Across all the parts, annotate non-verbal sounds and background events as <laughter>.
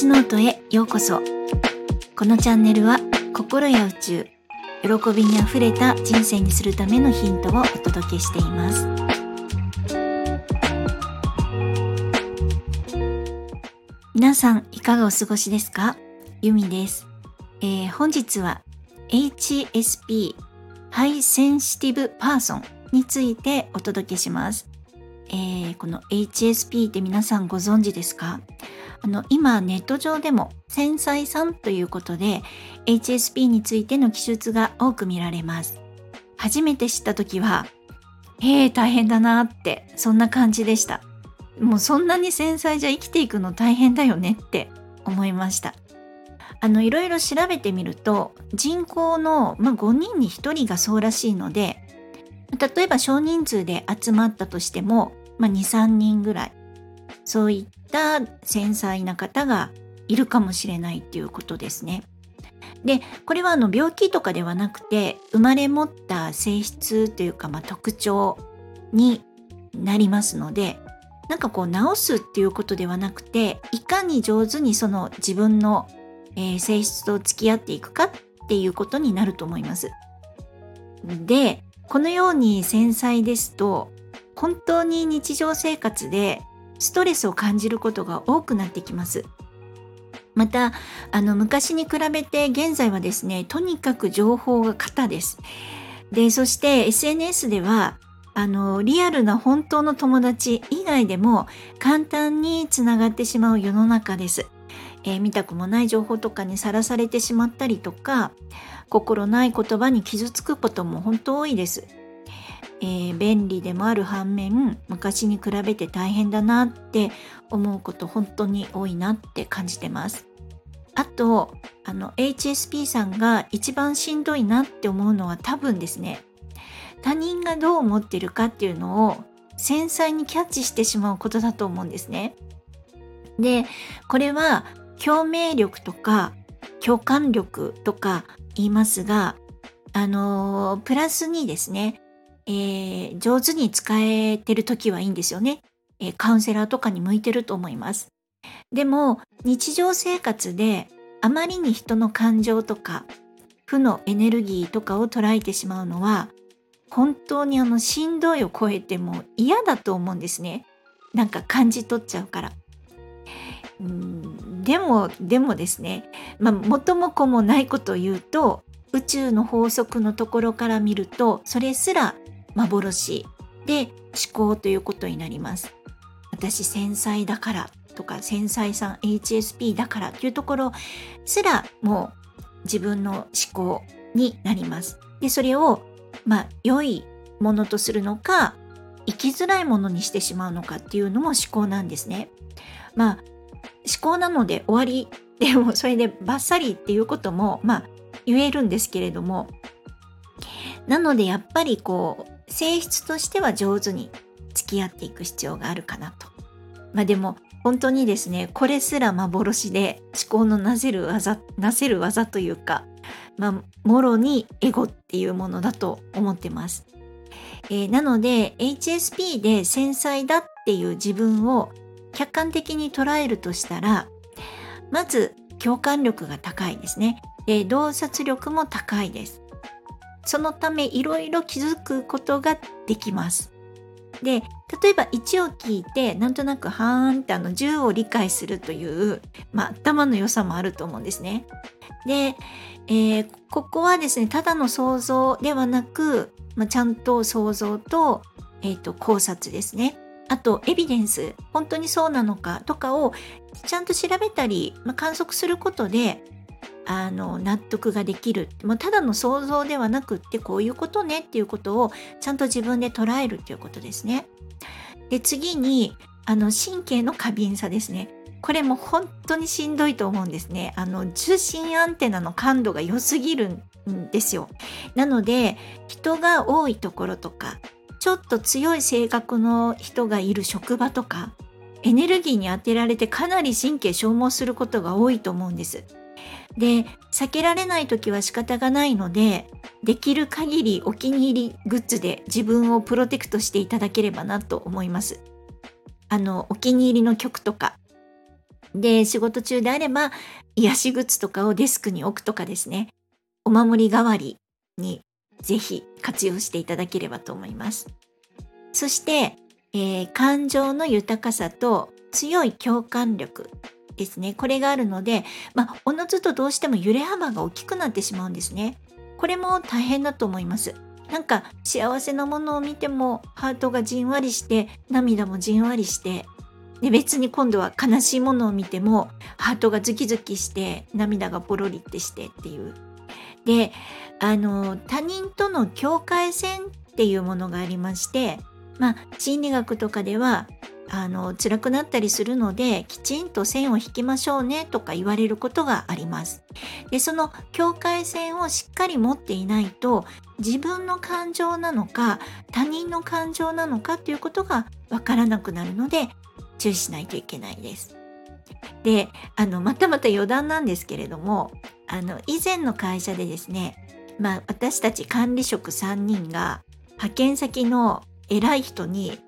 スノートへようこそ。このチャンネルは心や宇宙喜びにあふれた人生にするためのヒントをお届けしています。皆さんいかがお過ごしですか？ゆみです、えー、本日は HSP High Sensitive Person についてお届けします。えー、この HSP って皆さんご存知ですか？あの今ネット上でも繊細さんということで HSP についての記述が多く見られます。初めて知った時はえ、大変だなってそんな感じでした。もうそんなに繊細じゃ生きていくの大変だよねって思いました。あのいろいろ調べてみると人口の、まあ、5人に1人がそうらしいので例えば少人数で集まったとしてもまあ、23人ぐらいそういった繊細な方がいるかもしれないっていうことですね。でこれはあの病気とかではなくて生まれ持った性質というか、まあ、特徴になりますのでなんかこう治すっていうことではなくていかに上手にその自分の、えー、性質と付き合っていくかっていうことになると思います。でこのように繊細ですと本当に日常生活でストレスを感じることが多くなってきます。またあの昔に比べて現在はですねとにかく情報が型です。でそして SNS ではあのリアルな本当の友達以外でも簡単につながってしまう世の中です。えー、見たくもない情報とかにさらされてしまったりとか心ない言葉に傷つくことも本当多いです。えー、便利でもある反面昔に比べて大変だなって思うこと本当に多いなって感じてます。あとあの HSP さんが一番しんどいなって思うのは多分ですね他人がどう思ってるかっていうのを繊細にキャッチしてしまうことだと思うんですね。でこれは共鳴力とか共感力とか言いますがあのプラスにですねえー、上手に使えてる時はいいんですよね、えー、カウンセラーとかに向いてると思います。でも日常生活であまりに人の感情とか負のエネルギーとかを捉えてしまうのは本当にあのしんどいを超えても嫌だと思うんですね。なんか感じ取っちゃうから。うんでもでもですね、まあ、元も子もないことを言うと宇宙の法則のところから見るとそれすら幻で思考ということになります。私繊細だからとか繊細さん HSP だからというところすらもう自分の思考になります。でそれをまあ良いものとするのか生きづらいものにしてしまうのかっていうのも思考なんですね。まあ思考なので終わりでもそれでバッサリっていうこともまあ言えるんですけれどもなのでやっぱりこう性質としては上手に付き合っていく必要があるかなと。まあでも本当にですねこれすら幻で思考のなせる技なせる技というかまあもろにエゴっていうものだと思ってます。えー、なので HSP で繊細だっていう自分を客観的に捉えるとしたらまず共感力が高いですね。で洞察力も高いです。そのためいろいろ気づくことができます。で例えば1を聞いてなんとなくはーんってあの10を理解するという、まあ、頭の良さもあると思うんですね。で、えー、ここはですねただの想像ではなく、まあ、ちゃんと想像と,、えーと考察ですね。あとエビデンス本当にそうなのかとかをちゃんと調べたり、まあ、観測することであの納得ができるもうただの想像ではなくってこういうことねっていうことをちゃんと自分で捉えるっていうことですね。で次にあの神経の過敏さですね。これも本当にしんどいと思うんですね。あの受信アンテナの感度が良すぎるんですよ。なので人が多いところとかちょっと強い性格の人がいる職場とかエネルギーに当てられてかなり神経消耗することが多いと思うんです。で避けられない時は仕方がないのでできる限りお気に入りグッズで自分をプロテクトしていただければなと思います。あのお気に入りの曲とか。で、仕事中であれば、癒しグッズとかをデスクに置くとかですね、お守り代わりにぜひ活用していただければと思います。そして、えー、感情の豊かさと強い共感力。ですね。これがあるので、まあ、おのずとどうしても揺れ幅が大きくなってしまうんですね。これも大変だと思います。なんか幸せなものを見てもハートがじんわりして涙もじんわりしてで別に今度は悲しいものを見てもハートがズキズキして涙がポロリってしてっていうであの他人との境界線っていうものがありましてまあ心理学とかではあの辛くなったりするのできちんと線を引きましょうねとか言われることがあります。でその境界線をしっかり持っていないと自分の感情なのか他人の感情なのかということがわからなくなるので注意しないといけないです。であのまたまた余談なんですけれどもあの以前の会社でですね、まあ、私たち管理職3人が派遣先の偉い人に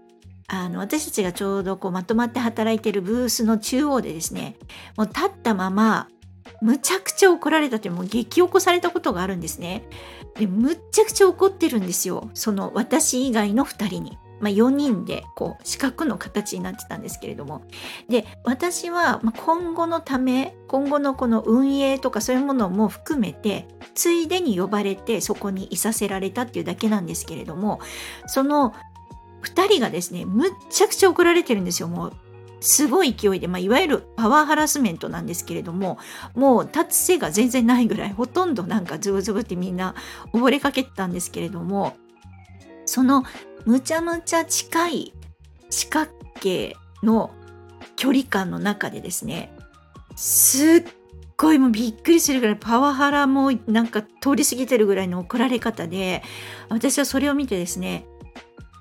あの私たちがちょうどこうまとまって働いてるブースの中央でですねもう立ったままむちゃくちゃ怒られたというもう激起こされたことがあるんですね。でむっちゃくちゃ怒ってるんですよその私以外の2人に。まあ、4人でこう四角の形になってたんですけれどもで私は今後のため今後のこの運営とかそういうものも含めてついでに呼ばれてそこにいさせられたっていうだけなんですけれどもその2人がですねむっちゃくちゃ怒られてるんですよ。もうすごい勢いで、まあ、いわゆるパワーハラスメントなんですけれどももう立つ背が全然ないぐらいほとんどなんかズブズブってみんな溺れかけてたんですけれどもそのむちゃむちゃ近い四角形の距離感の中でですねすっごいもうびっくりするぐらいパワハラもなんか通り過ぎてるぐらいの怒られ方で私はそれを見てですね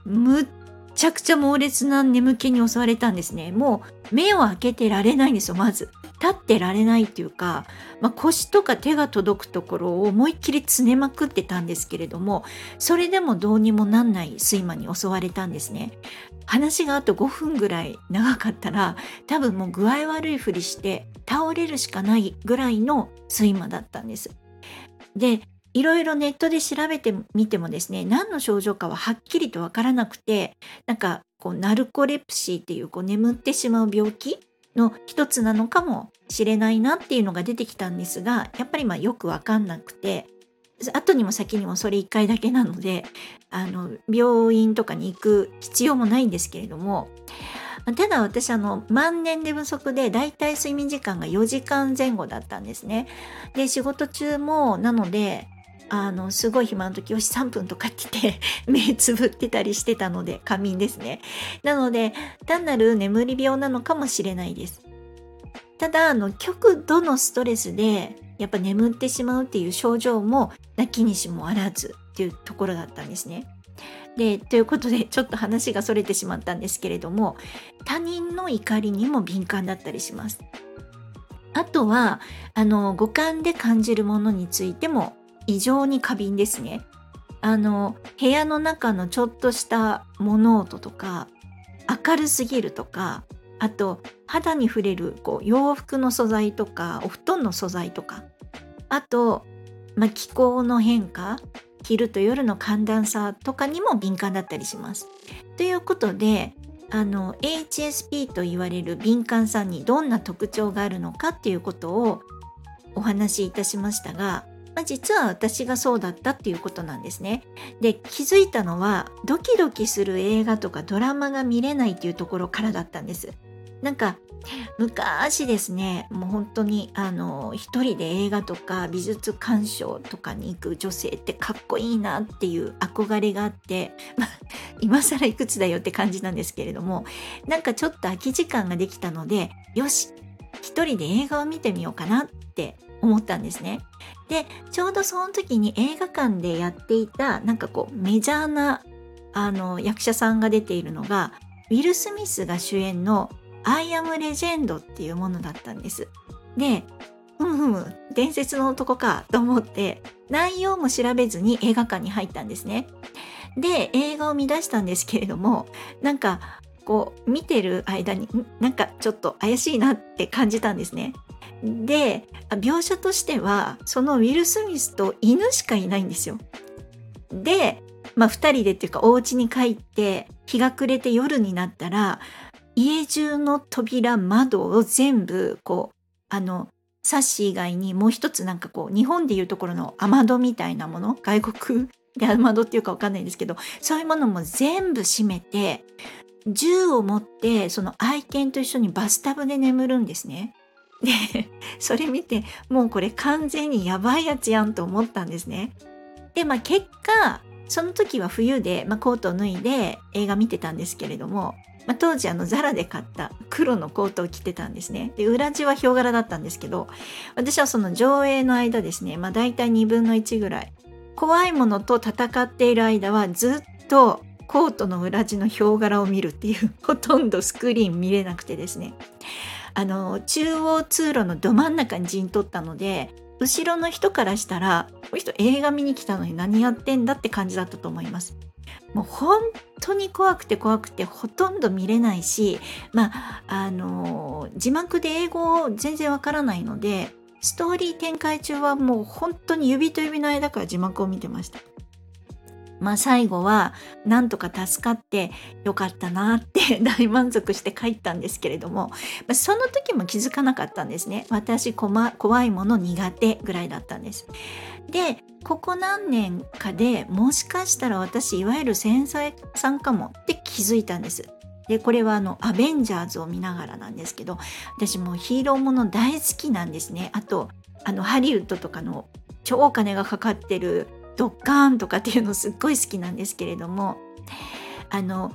むっちゃくちゃ猛烈な眠気に襲われたんですね。もう目を開けてられないんですよ、まず。立ってられないっていうか、まあ、腰とか手が届くところを思いっきりつねまくってたんですけれども、それでもどうにもなんない睡魔に襲われたんですね。話があと5分ぐらい長かったら、多分もう具合悪いふりして倒れるしかないぐらいの睡魔だったんです。で、いろいろネットで調べてみてもですね何の症状かははっきりとわからなくてなんかこうナルコレプシーっていうこう眠ってしまう病気の一つなのかもしれないなっていうのが出てきたんですがやっぱりまあよくわかんなくて後にも先にもそれ1回だけなので <laughs> あの病院とかに行く必要もないんですけれどもただ私あの万年で不足でだいたい睡眠時間が4時間前後だったんですね。で仕事中もなのであのすごい暇の時よし3分とかって言って目つぶってたりしてたので仮眠ですね。なので単なる眠り病なのかもしれないです。ただあの極度のストレスでやっぱ眠ってしまうっていう症状もなきにしもあらずっていうところだったんですね。でということでちょっと話がそれてしまったんですけれども他人の怒りにも敏感だったりします。あとはあの五感で感じるものについても異常に過敏ですね。あの部屋の中のちょっとした物音とか明るすぎるとかあと肌に触れるこう洋服の素材とかお布団の素材とかあと、まあ、気候の変化昼と夜の寒暖差とかにも敏感だったりします。ということであの HSP と言われる敏感さにどんな特徴があるのかっていうことをお話しいたしましたがまあ、実は私がそうだったっていうことなんですね。で気づいたのはドキドキする映画とかドラマが見れないっていうところからだったんです。なんか昔ですねもう本当にあの一人で映画とか美術鑑賞とかに行く女性ってかっこいいなっていう憧れがあって、まあ、今更いくつだよって感じなんですけれどもなんかちょっと空き時間ができたのでよし一人で映画を見てみようかなって思ったんですね。でちょうどその時に映画館でやっていたなんかこうメジャーなあの役者さんが出ているのがウィル・スミスが主演の「アイ・アム・レジェンド」っていうものだったんです。でふむふむ伝説の男かと思って内容も調べずに映画館に入ったんですね。で映画を見出したんですけれどもなんかこう見てる間になんかちょっと怪しいなって感じたんですね。で描写としてはそのウィル・スミスと犬しかいないんですよ。で、まあ、2人でっていうかお家に帰って日が暮れて夜になったら家中の扉窓を全部こうあのサッシ以外にもう一つなんかこう日本でいうところの雨戸みたいなもの外国で雨戸っていうかわかんないんですけどそういうものも全部閉めて銃を持ってその愛犬と一緒にバスタブで眠るんですね。で <laughs> それ見てもうこれ完全にやばいやつやんと思ったんですね。でまあ結果その時は冬で、まあ、コートを脱いで映画見てたんですけれども、まあ、当時あのザラで買った黒のコートを着てたんですね。で裏地はヒョウ柄だったんですけど私はその上映の間ですね、まあ、大体2分の1ぐらい怖いものと戦っている間はずっとコートの裏地のヒョウ柄を見るっていうほとんどスクリーン見れなくてですねあの中央通路のど真ん中に陣取ったので後ろの人からしたらこの人映画見に来たのに何やってんだって感じだったと思います。もう本当に怖くて怖くてほとんど見れないしまああの字幕で英語全然わからないのでストーリー展開中はもう本当に指と指の間から字幕を見てました。まあ最後はなんとか助かってよかったなって <laughs> 大満足して帰ったんですけれども、まその時も気づかなかったんですね。私ま怖いもの苦手ぐらいだったんです。でここ何年かでもしかしたら私いわゆる繊細さんかもって気づいたんです。でこれはあのアベンジャーズを見ながらなんですけど私もヒーローもの大好きなんですね。あとあのハリウッドとかの超お金がかかってるドッカーンとかっていうのすっごい好きなんですけれどもあの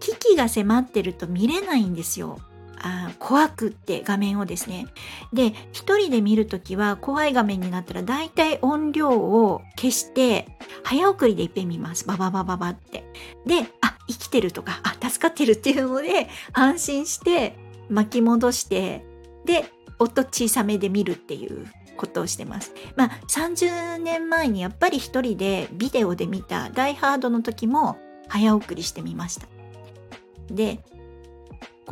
危機が迫ってると見れないんですよ。あ怖くって画面をですね。で一人で見るときは怖い画面になったらだいたい音量を消して早送りでいっぺん見ます。バババババって。であ生きてるとかあ助かってるっていうので安心して巻き戻してで音小さめで見るっていうことをしてます。まあ30年前にやっぱり一人でビデオで見た「ダイ・ハード」の時も早送りしてみました。で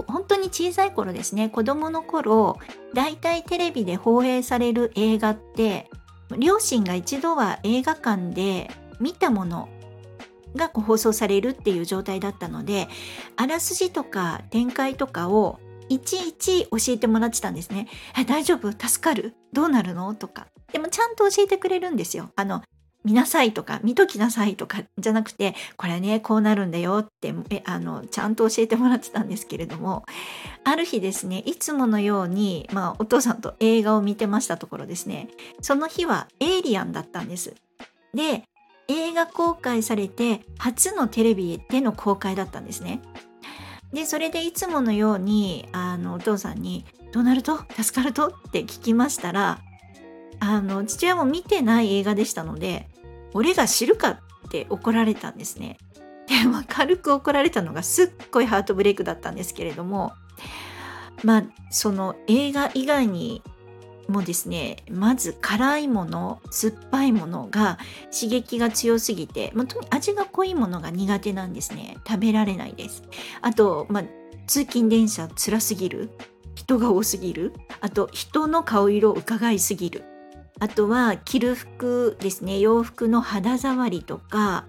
本当に小さい頃ですね子供の頃だいたいテレビで放映される映画って両親が一度は映画館で見たものが放送されるっていう状態だったのであらすじとか展開とかをいちいち教えてもらってたんですね。え大丈夫？助かる？どうなるの？とか。でもちゃんと教えてくれるんですよ。あの、見なさいとか、見ときなさいとかじゃなくて、これね、こうなるんだよって、えあの、ちゃんと教えてもらってたんですけれども、ある日ですね、いつものように、まあ、お父さんと映画を見てましたところですね、その日はエイリアンだったんです。で、映画公開されて初のテレビでの公開だったんですね。でそれでいつものようにあのお父さんに「どうなると？助かると?」って聞きましたらあの父親も見てない映画でしたので「俺が知るか?」って怒られたんですね。で、まあ、軽く怒られたのがすっごいハートブレイクだったんですけれどもまあその映画以外にもですねまず辛いもの酸っぱいものが刺激が強すぎて、まあ、とに味が濃いものが苦手なんですね。食べられないです。あと、まあ、通勤電車辛すぎる。人が多すぎる。あと人の顔色を伺いすぎる。あとは着る服ですね。洋服の肌触りとか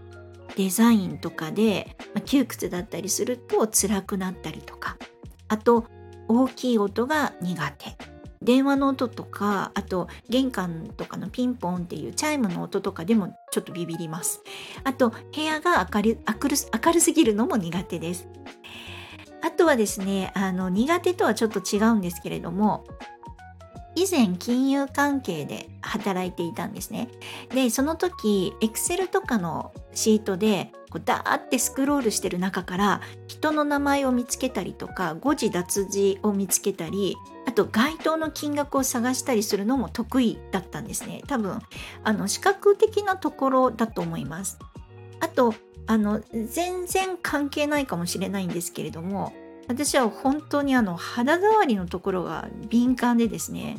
デザインとかで、まあ、窮屈だったりすると辛くなったりとか。あと大きい音が苦手。電話の音とかあと玄関とかのピンポンっていうチャイムの音とかでもちょっとビビります。あと部屋が明る明る明るすぎるのも苦手です。あとはですねあの苦手とはちょっと違うんですけれども以前金融関係で働いていたんですね。でその時エクセルとかのシートでこうダーってスクロールしてる中から人の名前を見つけたりとか誤字脱字を見つけたりあと該当の金額を探したりするのも得意だったんですね。多分あの視覚的なところだと思います。あとあの全然関係ないかもしれないんですけれども私は本当にあの肌触りのところが敏感でですね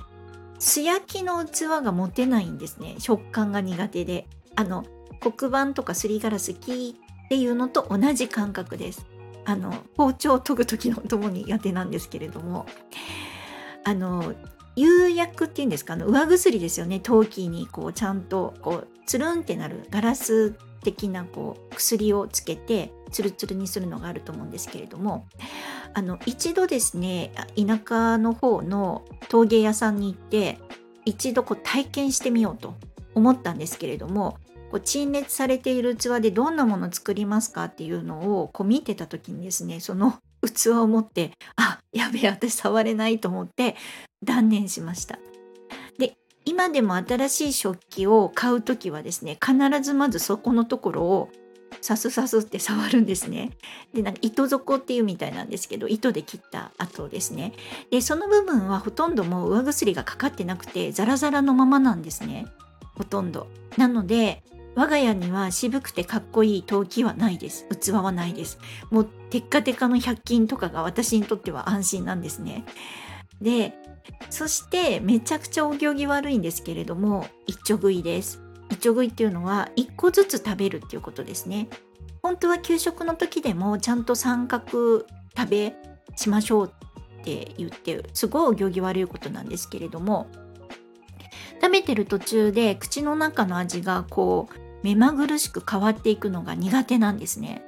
素焼きの器が持てないんですね。食感が苦手で。あの黒板とかすりガラス木っていうのと同じ感覚です。あの包丁を研ぐ時のともに苦手なんですけれども。あの釉薬っていうんですか？あの上薬ですよね。陶器にこうちゃんとこうつるんってなるガラス的なこう薬をつけてツルツルにするのがあると思うんですけれども。あの一度ですね田舎の方の陶芸屋さんに行って一度こう体験してみようと思ったんですけれどもこう陳列されている器でどんなもの作りますかっていうのをこう見てた時にですねその器を持ってあやべえ私触れないと思って断念しました。で今でも新しい食器を買う時はですね必ずまずそこのところをサスサスって触るんですね。でなんか糸底っていうみたいなんですけど糸で切った後ですね。でその部分はほとんどもう上薬がかかってなくてザラザラのままなんですね。ほとんど。なので我が家には渋くてかっこいい陶器はないです。器はないです。もうテッカテカの100均とかが私にとっては安心なんですね。で、そしてめちゃくちゃお行儀悪いんですけれども、一丁食いです。一丁食いっていうのは1個ずつ食べるっていうことですね。本当は給食の時でもちゃんと三角食べしましょうって言ってすごい行儀悪いことなんですけれども食べてる途中で口の中の味がこう目まぐるしく変わっていくのが苦手なんですね。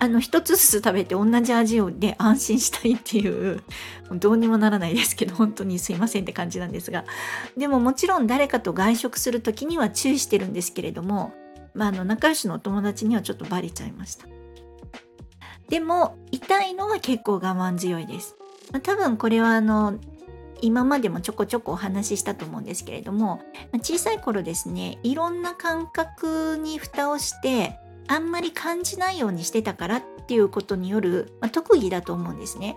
あの一つずつ食べて同じ味をで安心したいっていうどうにもならないですけど本当にすいませんって感じなんですが。でももちろん誰かと外食する時には注意してるんですけれども、まあ、あの仲良しのお友達にはちょっとバレちゃいました。でも痛いのは結構我慢強いです、まあ、多分これはあの今までもちょこちょこお話ししたと思うんですけれども小さい頃ですねいろんな感覚に蓋をしてあんまり感じないようにしてたからっていうことによる、まあ、特技だと思うんですね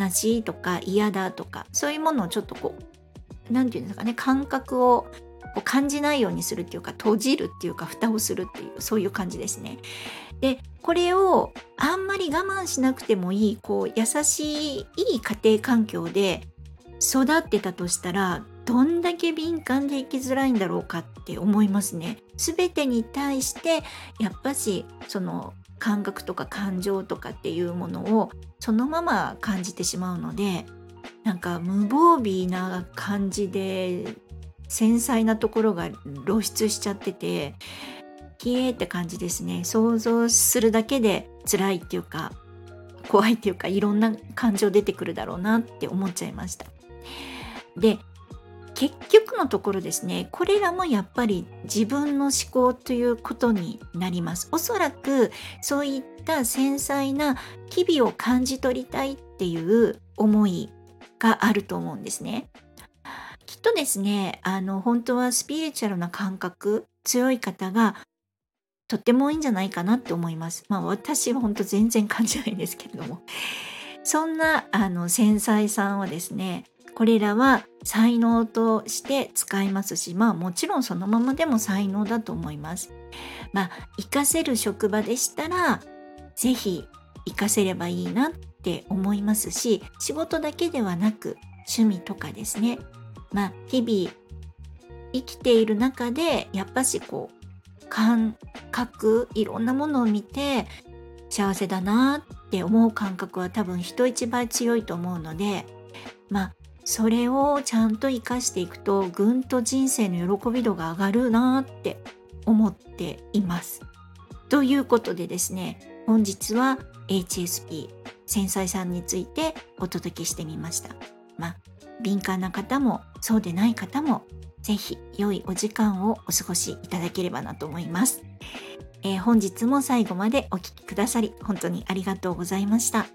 悲しいとか嫌だとかそういうものをちょっとこう何て言うんですかね感覚を感じないようにするっていうか閉じるっていうか蓋をするっていうそういう感じですね。でこれをあんまり我慢しなくてもいいこう優しいいい家庭環境で育ってたとしたらどんだけ敏感で生きづらいんだろうかって思いますね。全てに対してやっぱしその感覚とか感情とかっていうものをそのまま感じてしまうのでなんか無防備な感じで繊細なところが露出しちゃっててキエーって感じですね想像するだけで辛いっていうか怖いっていうかいろんな感情出てくるだろうなって思っちゃいました。で結局のところですねこれらもやっぱり自分の思考ということになります。おそらくそういった繊細な機微を感じ取りたいっていう思いがあると思うんですね。きっとですねあの本当はスピリチュアルな感覚強い方がとってもいいんじゃないかなって思います。まあ私は本当全然感じないんですけれども。そんなあの繊細さんはですねこれらは才能として使いますしまあもちろんそのままでも才能だと思います。まあ活かせる職場でしたら是非活かせればいいなって思いますし仕事だけではなく趣味とかですねまあ日々生きている中でやっぱしこう感覚いろんなものを見て幸せだなって思う感覚は多分人一倍強いと思うのでまあそれをちゃんと生かしていくとぐんと人生の喜び度が上がるなって思っています。ということでですね本日は HSP 繊細さんについてお届けしてみました。まあ敏感な方もそうでない方もぜひ良いお時間をお過ごしいただければなと思います。えー、本日も最後までお聴きくださり本当にありがとうございました。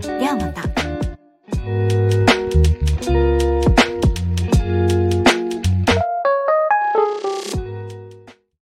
ではまた。